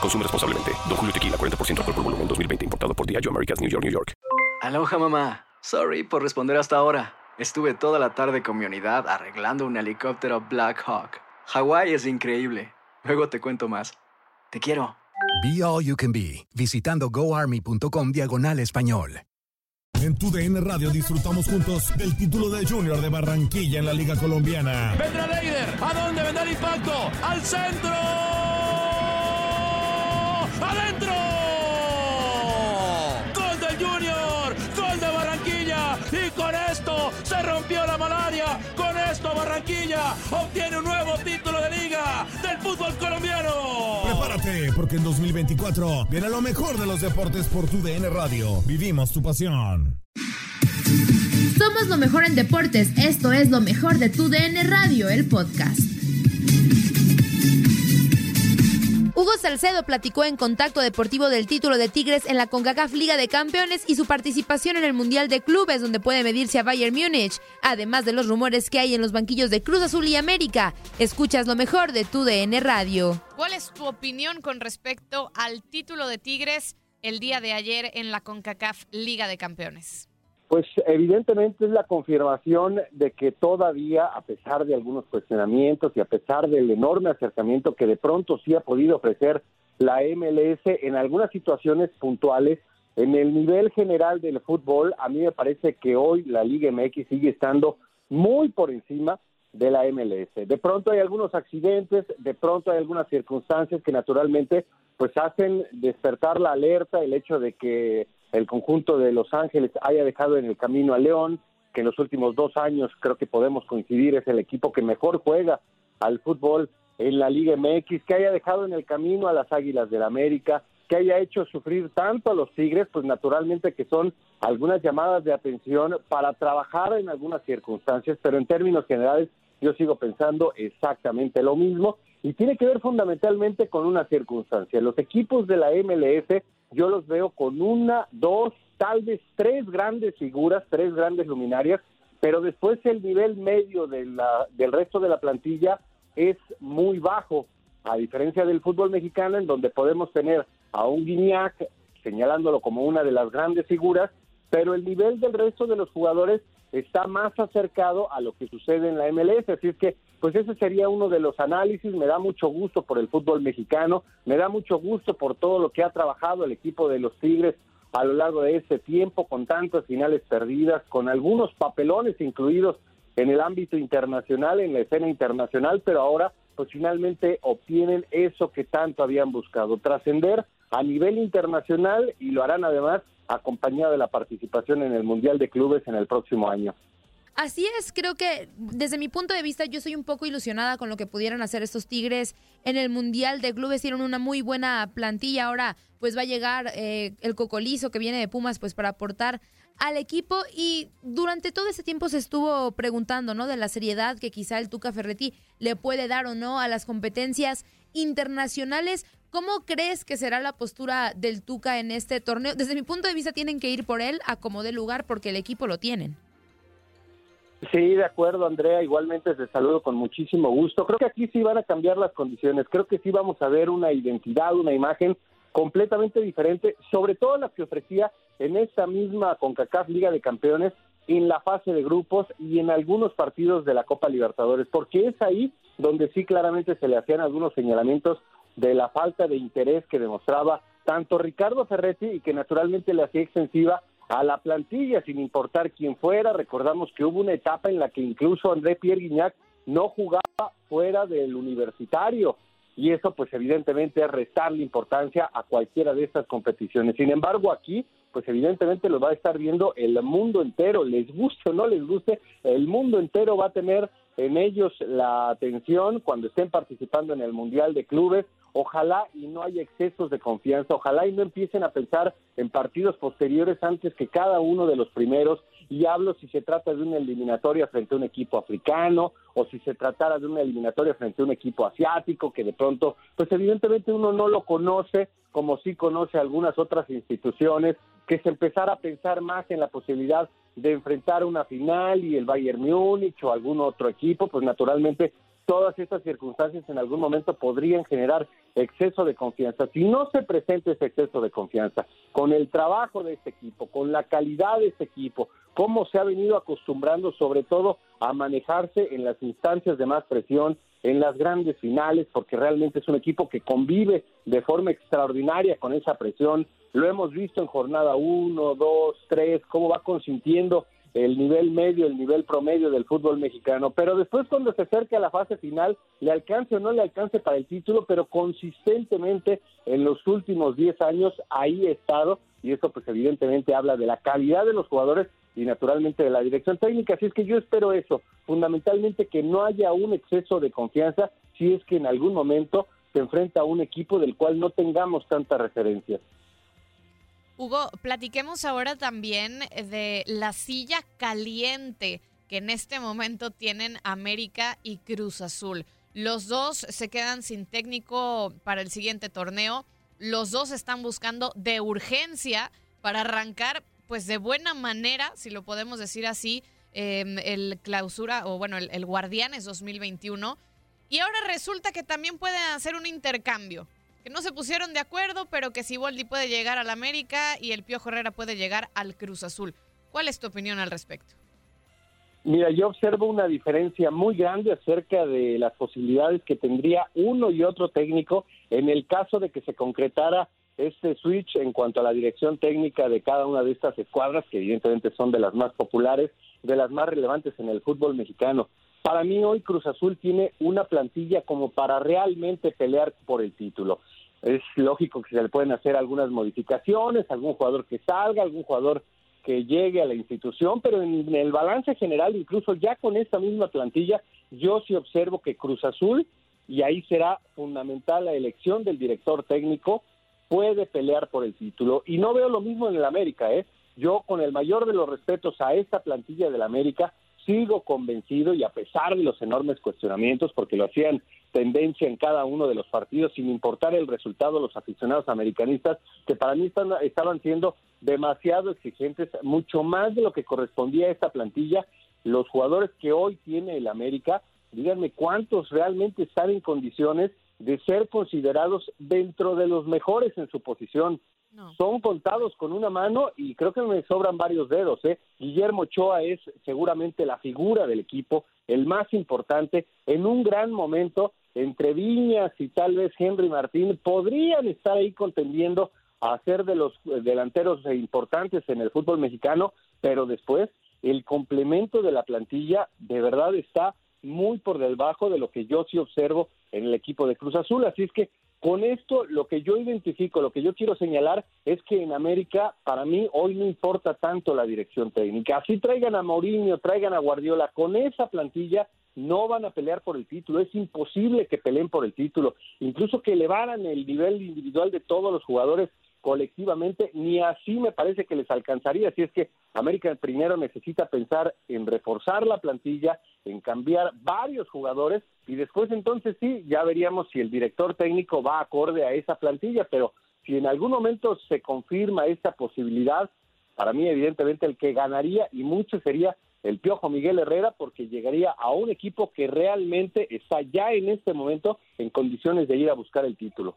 Consume responsablemente. Don Julio Tequila, 40% alcohol por volumen, 2020. Importado por Diageo Americas, New York, New York. Aloha, mamá. Sorry por responder hasta ahora. Estuve toda la tarde con mi unidad arreglando un helicóptero Black Hawk. Hawái es increíble. Luego te cuento más. Te quiero. Be All You Can Be, visitando goarmy.com diagonal español. En tu DN Radio disfrutamos juntos del título de Junior de Barranquilla en la Liga Colombiana. Vendrá Leider. ¿A dónde vendrá el impacto? ¡Al centro! ¡Adentro! ¡Gol del Junior! ¡Gol de Barranquilla! Y con esto se rompió la malaria. Con esto Barranquilla obtiene un nuevo título de liga del fútbol colombiano. Prepárate, porque en 2024 viene lo mejor de los deportes por tu DN Radio. Vivimos tu pasión. Somos lo mejor en deportes. Esto es lo mejor de tu DN Radio, el podcast. Hugo Salcedo platicó en Contacto Deportivo del título de Tigres en la CONCACAF Liga de Campeones y su participación en el Mundial de Clubes donde puede medirse a Bayern Múnich, además de los rumores que hay en los banquillos de Cruz Azul y América. Escuchas lo mejor de tu DN Radio. ¿Cuál es tu opinión con respecto al título de Tigres el día de ayer en la CONCACAF Liga de Campeones? Pues evidentemente es la confirmación de que todavía, a pesar de algunos cuestionamientos y a pesar del enorme acercamiento que de pronto sí ha podido ofrecer la MLS en algunas situaciones puntuales, en el nivel general del fútbol, a mí me parece que hoy la Liga MX sigue estando muy por encima de la MLS. De pronto hay algunos accidentes, de pronto hay algunas circunstancias que naturalmente pues hacen despertar la alerta, el hecho de que el conjunto de Los Ángeles haya dejado en el camino a León, que en los últimos dos años creo que podemos coincidir es el equipo que mejor juega al fútbol en la Liga MX, que haya dejado en el camino a las Águilas del América, que haya hecho sufrir tanto a los Tigres, pues naturalmente que son algunas llamadas de atención para trabajar en algunas circunstancias, pero en términos generales yo sigo pensando exactamente lo mismo y tiene que ver fundamentalmente con una circunstancia. Los equipos de la MLS yo los veo con una, dos, tal vez tres grandes figuras, tres grandes luminarias, pero después el nivel medio de la, del resto de la plantilla es muy bajo, a diferencia del fútbol mexicano, en donde podemos tener a un Guiñac señalándolo como una de las grandes figuras, pero el nivel del resto de los jugadores está más acercado a lo que sucede en la MLS, así es que pues ese sería uno de los análisis, me da mucho gusto por el fútbol mexicano, me da mucho gusto por todo lo que ha trabajado el equipo de los Tigres a lo largo de ese tiempo, con tantas finales perdidas, con algunos papelones incluidos en el ámbito internacional, en la escena internacional, pero ahora pues finalmente obtienen eso que tanto habían buscado, trascender a nivel internacional y lo harán además acompañado de la participación en el Mundial de Clubes en el próximo año. Así es, creo que desde mi punto de vista yo soy un poco ilusionada con lo que pudieran hacer estos Tigres en el Mundial de Clubes. Hicieron una muy buena plantilla. Ahora pues va a llegar eh, el Cocolizo que viene de Pumas pues para aportar al equipo y durante todo ese tiempo se estuvo preguntando, ¿no? De la seriedad que quizá el Tuca Ferretti le puede dar o no a las competencias internacionales. ¿Cómo crees que será la postura del Tuca en este torneo? Desde mi punto de vista tienen que ir por él a como de lugar porque el equipo lo tienen. Sí, de acuerdo, Andrea. Igualmente te saludo con muchísimo gusto. Creo que aquí sí van a cambiar las condiciones. Creo que sí vamos a ver una identidad, una imagen completamente diferente, sobre todo la que ofrecía en esta misma CONCACAF Liga de Campeones en la fase de grupos y en algunos partidos de la Copa Libertadores, porque es ahí donde sí claramente se le hacían algunos señalamientos de la falta de interés que demostraba tanto Ricardo Ferretti y que naturalmente le hacía extensiva a la plantilla, sin importar quién fuera. Recordamos que hubo una etapa en la que incluso André Pierre Guignac no jugaba fuera del universitario y eso pues evidentemente es restarle importancia a cualquiera de estas competiciones. Sin embargo, aquí pues evidentemente lo va a estar viendo el mundo entero, les guste o no les guste, el mundo entero va a tener en ellos la atención cuando estén participando en el Mundial de Clubes. Ojalá y no haya excesos de confianza, ojalá y no empiecen a pensar en partidos posteriores antes que cada uno de los primeros. Y hablo si se trata de una eliminatoria frente a un equipo africano o si se tratara de una eliminatoria frente a un equipo asiático que de pronto, pues evidentemente uno no lo conoce como sí conoce algunas otras instituciones, que se empezara a pensar más en la posibilidad de enfrentar una final y el Bayern Múnich o algún otro equipo, pues naturalmente todas estas circunstancias en algún momento podrían generar exceso de confianza. Si no se presenta ese exceso de confianza con el trabajo de este equipo, con la calidad de este equipo, cómo se ha venido acostumbrando sobre todo a manejarse en las instancias de más presión, en las grandes finales, porque realmente es un equipo que convive de forma extraordinaria con esa presión. Lo hemos visto en jornada 1, 2, 3, cómo va consintiendo el nivel medio, el nivel promedio del fútbol mexicano, pero después cuando se acerca a la fase final, le alcance o no le alcance para el título, pero consistentemente en los últimos 10 años ahí ha estado y eso pues evidentemente habla de la calidad de los jugadores y naturalmente de la dirección técnica. Así es que yo espero eso, fundamentalmente que no haya un exceso de confianza si es que en algún momento se enfrenta a un equipo del cual no tengamos tanta referencia. Hugo, platiquemos ahora también de la silla caliente que en este momento tienen América y Cruz Azul. Los dos se quedan sin técnico para el siguiente torneo. Los dos están buscando de urgencia para arrancar pues de buena manera, si lo podemos decir así, em, el clausura, o bueno, el, el Guardianes 2021. Y ahora resulta que también pueden hacer un intercambio. Que no se pusieron de acuerdo, pero que si Boldi puede llegar al América y el Piojo Herrera puede llegar al Cruz Azul. ¿Cuál es tu opinión al respecto? Mira, yo observo una diferencia muy grande acerca de las posibilidades que tendría uno y otro técnico en el caso de que se concretara este switch en cuanto a la dirección técnica de cada una de estas escuadras, que evidentemente son de las más populares, de las más relevantes en el fútbol mexicano. Para mí hoy Cruz Azul tiene una plantilla como para realmente pelear por el título. Es lógico que se le pueden hacer algunas modificaciones, algún jugador que salga, algún jugador que llegue a la institución, pero en el balance general, incluso ya con esta misma plantilla, yo sí observo que Cruz Azul, y ahí será fundamental la elección del director técnico, puede pelear por el título. Y no veo lo mismo en el América, ¿eh? Yo, con el mayor de los respetos a esta plantilla del América, sigo convencido y a pesar de los enormes cuestionamientos, porque lo hacían tendencia en cada uno de los partidos, sin importar el resultado, los aficionados americanistas, que para mí están, estaban siendo demasiado exigentes, mucho más de lo que correspondía a esta plantilla. Los jugadores que hoy tiene el América, díganme cuántos realmente están en condiciones de ser considerados dentro de los mejores en su posición. Son contados con una mano y creo que me sobran varios dedos. ¿eh? Guillermo Ochoa es seguramente la figura del equipo, el más importante, en un gran momento entre Viñas y tal vez Henry Martín podrían estar ahí contendiendo a ser de los delanteros importantes en el fútbol mexicano, pero después el complemento de la plantilla de verdad está muy por debajo de lo que yo sí observo en el equipo de Cruz Azul. Así es que con esto lo que yo identifico, lo que yo quiero señalar es que en América para mí hoy no importa tanto la dirección técnica. Así traigan a Mourinho, traigan a Guardiola, con esa plantilla no van a pelear por el título, es imposible que peleen por el título, incluso que elevaran el nivel individual de todos los jugadores colectivamente, ni así me parece que les alcanzaría. Así es que América primero necesita pensar en reforzar la plantilla, en cambiar varios jugadores y después entonces sí, ya veríamos si el director técnico va acorde a esa plantilla, pero si en algún momento se confirma esta posibilidad, para mí evidentemente el que ganaría y mucho sería el Piojo Miguel Herrera porque llegaría a un equipo que realmente está ya en este momento en condiciones de ir a buscar el título.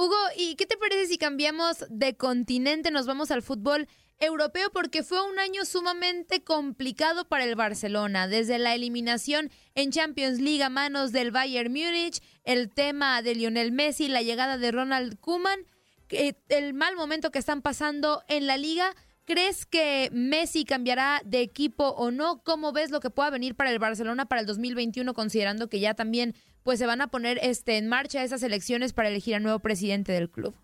Hugo, ¿y qué te parece si cambiamos de continente, nos vamos al fútbol europeo? Porque fue un año sumamente complicado para el Barcelona, desde la eliminación en Champions League a manos del Bayern Múnich, el tema de Lionel Messi, la llegada de Ronald Koeman, el mal momento que están pasando en la liga. ¿Crees que Messi cambiará de equipo o no? ¿Cómo ves lo que pueda venir para el Barcelona para el 2021, considerando que ya también pues se van a poner este en marcha esas elecciones para elegir al nuevo presidente del club?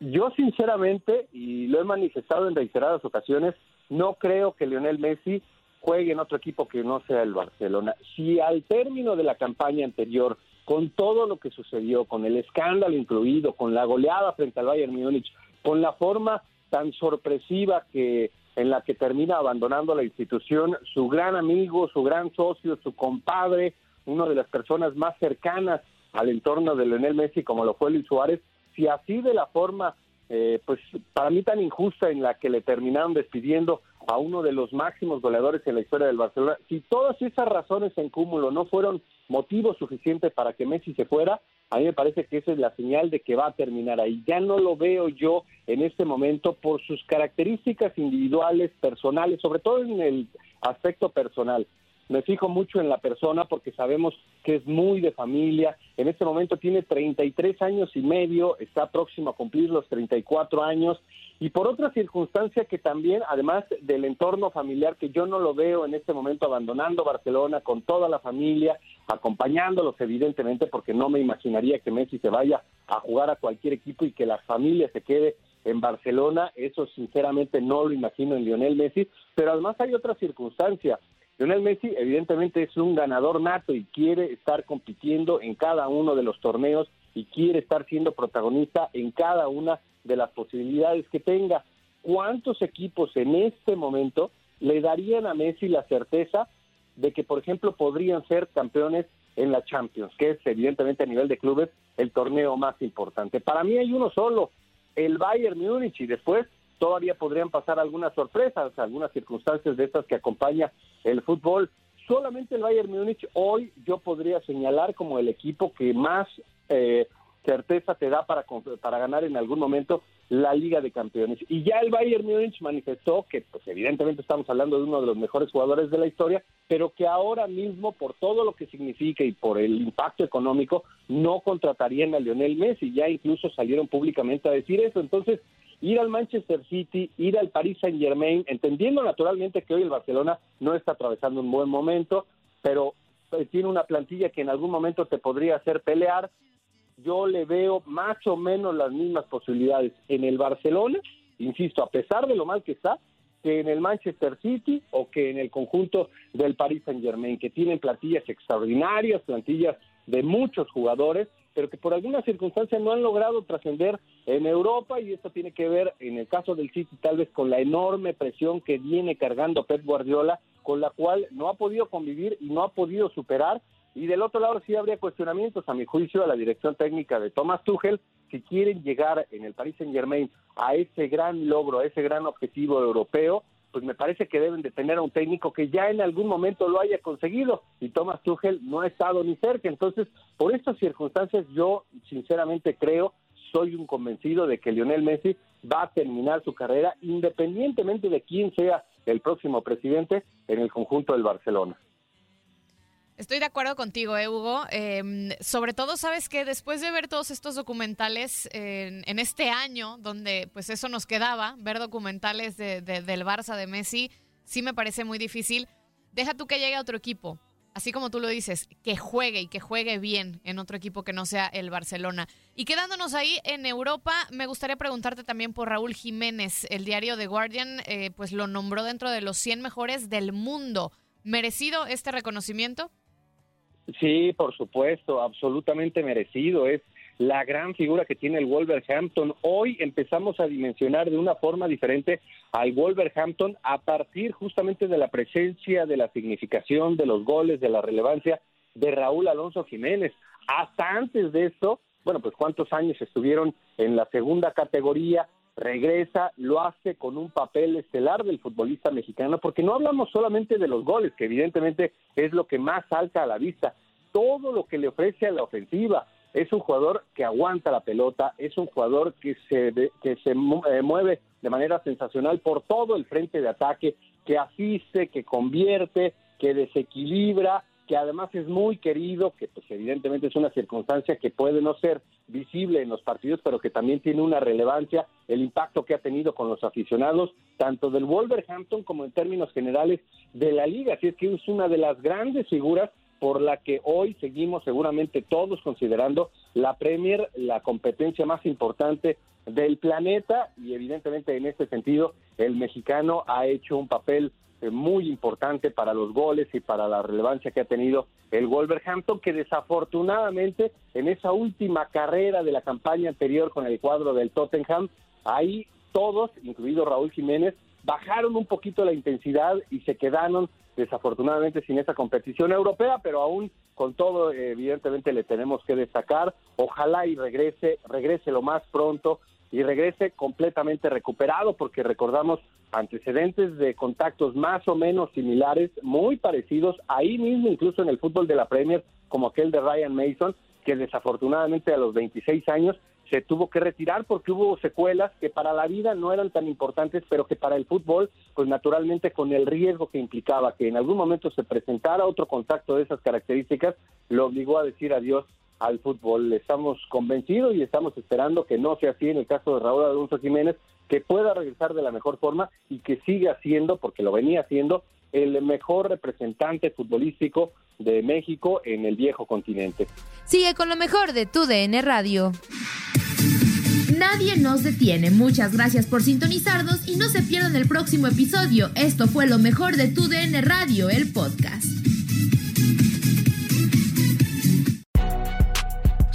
Yo sinceramente, y lo he manifestado en reiteradas ocasiones, no creo que Lionel Messi juegue en otro equipo que no sea el Barcelona. Si al término de la campaña anterior, con todo lo que sucedió, con el escándalo incluido, con la goleada frente al Bayern Múnich, con la forma tan sorpresiva que en la que termina abandonando la institución su gran amigo, su gran socio, su compadre, una de las personas más cercanas al entorno de Leonel Messi como lo fue Luis Suárez, si así de la forma, eh, pues para mí tan injusta en la que le terminaron despidiendo a uno de los máximos goleadores en la historia del Barcelona, si todas esas razones en cúmulo no fueron motivo suficiente para que Messi se fuera, a mí me parece que esa es la señal de que va a terminar ahí. Ya no lo veo yo en este momento por sus características individuales, personales, sobre todo en el aspecto personal me fijo mucho en la persona porque sabemos que es muy de familia. En este momento tiene 33 años y medio, está próximo a cumplir los 34 años. Y por otra circunstancia que también, además del entorno familiar, que yo no lo veo en este momento abandonando Barcelona con toda la familia, acompañándolos evidentemente, porque no me imaginaría que Messi se vaya a jugar a cualquier equipo y que la familia se quede en Barcelona, eso sinceramente no lo imagino en Lionel Messi, pero además hay otra circunstancia, Lionel Messi evidentemente es un ganador nato y quiere estar compitiendo en cada uno de los torneos y quiere estar siendo protagonista en cada una de las posibilidades que tenga. ¿Cuántos equipos en este momento le darían a Messi la certeza de que, por ejemplo, podrían ser campeones en la Champions, que es evidentemente a nivel de clubes el torneo más importante? Para mí hay uno solo, el Bayern Múnich, y después todavía podrían pasar algunas sorpresas, algunas circunstancias de estas que acompaña el fútbol. Solamente el Bayern Múnich hoy yo podría señalar como el equipo que más eh, certeza te da para, para ganar en algún momento la Liga de Campeones. Y ya el Bayern Múnich manifestó que, pues evidentemente estamos hablando de uno de los mejores jugadores de la historia, pero que ahora mismo, por todo lo que significa y por el impacto económico, no contratarían a Lionel Messi. Ya incluso salieron públicamente a decir eso. Entonces, ir al Manchester City, ir al Paris Saint Germain, entendiendo naturalmente que hoy el Barcelona no está atravesando un buen momento, pero eh, tiene una plantilla que en algún momento te podría hacer pelear. Yo le veo más o menos las mismas posibilidades en el Barcelona, insisto, a pesar de lo mal que está, que en el Manchester City o que en el conjunto del Paris Saint Germain, que tienen plantillas extraordinarias, plantillas de muchos jugadores pero que por alguna circunstancia no han logrado trascender en Europa y esto tiene que ver en el caso del City tal vez con la enorme presión que viene cargando Pep Guardiola, con la cual no ha podido convivir y no ha podido superar. Y del otro lado sí habría cuestionamientos, a mi juicio, a la dirección técnica de Thomas Tuchel, si quieren llegar en el Paris Saint Germain a ese gran logro, a ese gran objetivo europeo, pues me parece que deben de tener a un técnico que ya en algún momento lo haya conseguido y Thomas Tuchel no ha estado ni cerca. Entonces, por estas circunstancias yo sinceramente creo, soy un convencido de que Lionel Messi va a terminar su carrera independientemente de quién sea el próximo presidente en el conjunto del Barcelona. Estoy de acuerdo contigo, eh, Hugo. Em, sobre todo, sabes que después de ver todos estos documentales en, este año, donde pues eso nos quedaba, ver documentales de, del Barça, de Messi, sí me parece muy difícil. Deja tú que llegue a otro equipo, así como tú lo dices, que juegue y que juegue bien en otro equipo que no sea el Barcelona. Y quedándonos ahí en Europa, me gustaría preguntarte también por Raúl Jiménez. El diario The Guardian eh, pues lo nombró dentro de los 100 mejores del mundo. ¿Merecido este reconocimiento? Sí, por supuesto, absolutamente merecido. Es la gran figura que tiene el Wolverhampton. Hoy empezamos a dimensionar de una forma diferente al Wolverhampton a partir justamente de la presencia, de la significación, de los goles, de la relevancia de Raúl Alonso Jiménez. Hasta antes de esto, bueno, pues cuántos años estuvieron en la segunda categoría, regresa, lo hace con un papel estelar del futbolista mexicano, porque no hablamos solamente de los goles, que evidentemente es lo que más salta a la vista, todo lo que le ofrece a la ofensiva. Es un jugador que aguanta la pelota, es un jugador que se, que se eh, mueve de manera sensacional por todo el frente de ataque, que asiste, que convierte, que desequilibra, que además es muy querido, que pues evidentemente es una circunstancia que puede no ser visible en los partidos, pero que también tiene una relevancia, el impacto que ha tenido con los aficionados, tanto del Wolverhampton como en términos generales de la liga. Así es que es una de las grandes figuras por la que hoy seguimos seguramente todos considerando la Premier la competencia más importante del planeta y evidentemente en este sentido el mexicano ha hecho un papel muy importante para los goles y para la relevancia que ha tenido el Wolverhampton, que desafortunadamente en esa última carrera de la campaña anterior con el cuadro del Tottenham, ahí todos, incluido Raúl Jiménez, bajaron un poquito la intensidad y se quedaron desafortunadamente sin esa competición europea, pero aún con todo evidentemente le tenemos que destacar, ojalá y regrese, regrese lo más pronto y regrese completamente recuperado, porque recordamos antecedentes de contactos más o menos similares, muy parecidos, ahí mismo incluso en el fútbol de la Premier, como aquel de Ryan Mason, que desafortunadamente a los 26 años se tuvo que retirar porque hubo secuelas que para la vida no eran tan importantes, pero que para el fútbol, pues naturalmente con el riesgo que implicaba que en algún momento se presentara otro contacto de esas características, lo obligó a decir adiós al fútbol. Estamos convencidos y estamos esperando que no sea así en el caso de Raúl Alonso Jiménez, que pueda regresar de la mejor forma y que siga siendo, porque lo venía haciendo, el mejor representante futbolístico de México en el viejo continente. Sigue con lo mejor de tu DN Radio. Nadie nos detiene. Muchas gracias por sintonizarnos y no se pierdan el próximo episodio. Esto fue lo mejor de tu DN Radio, el podcast.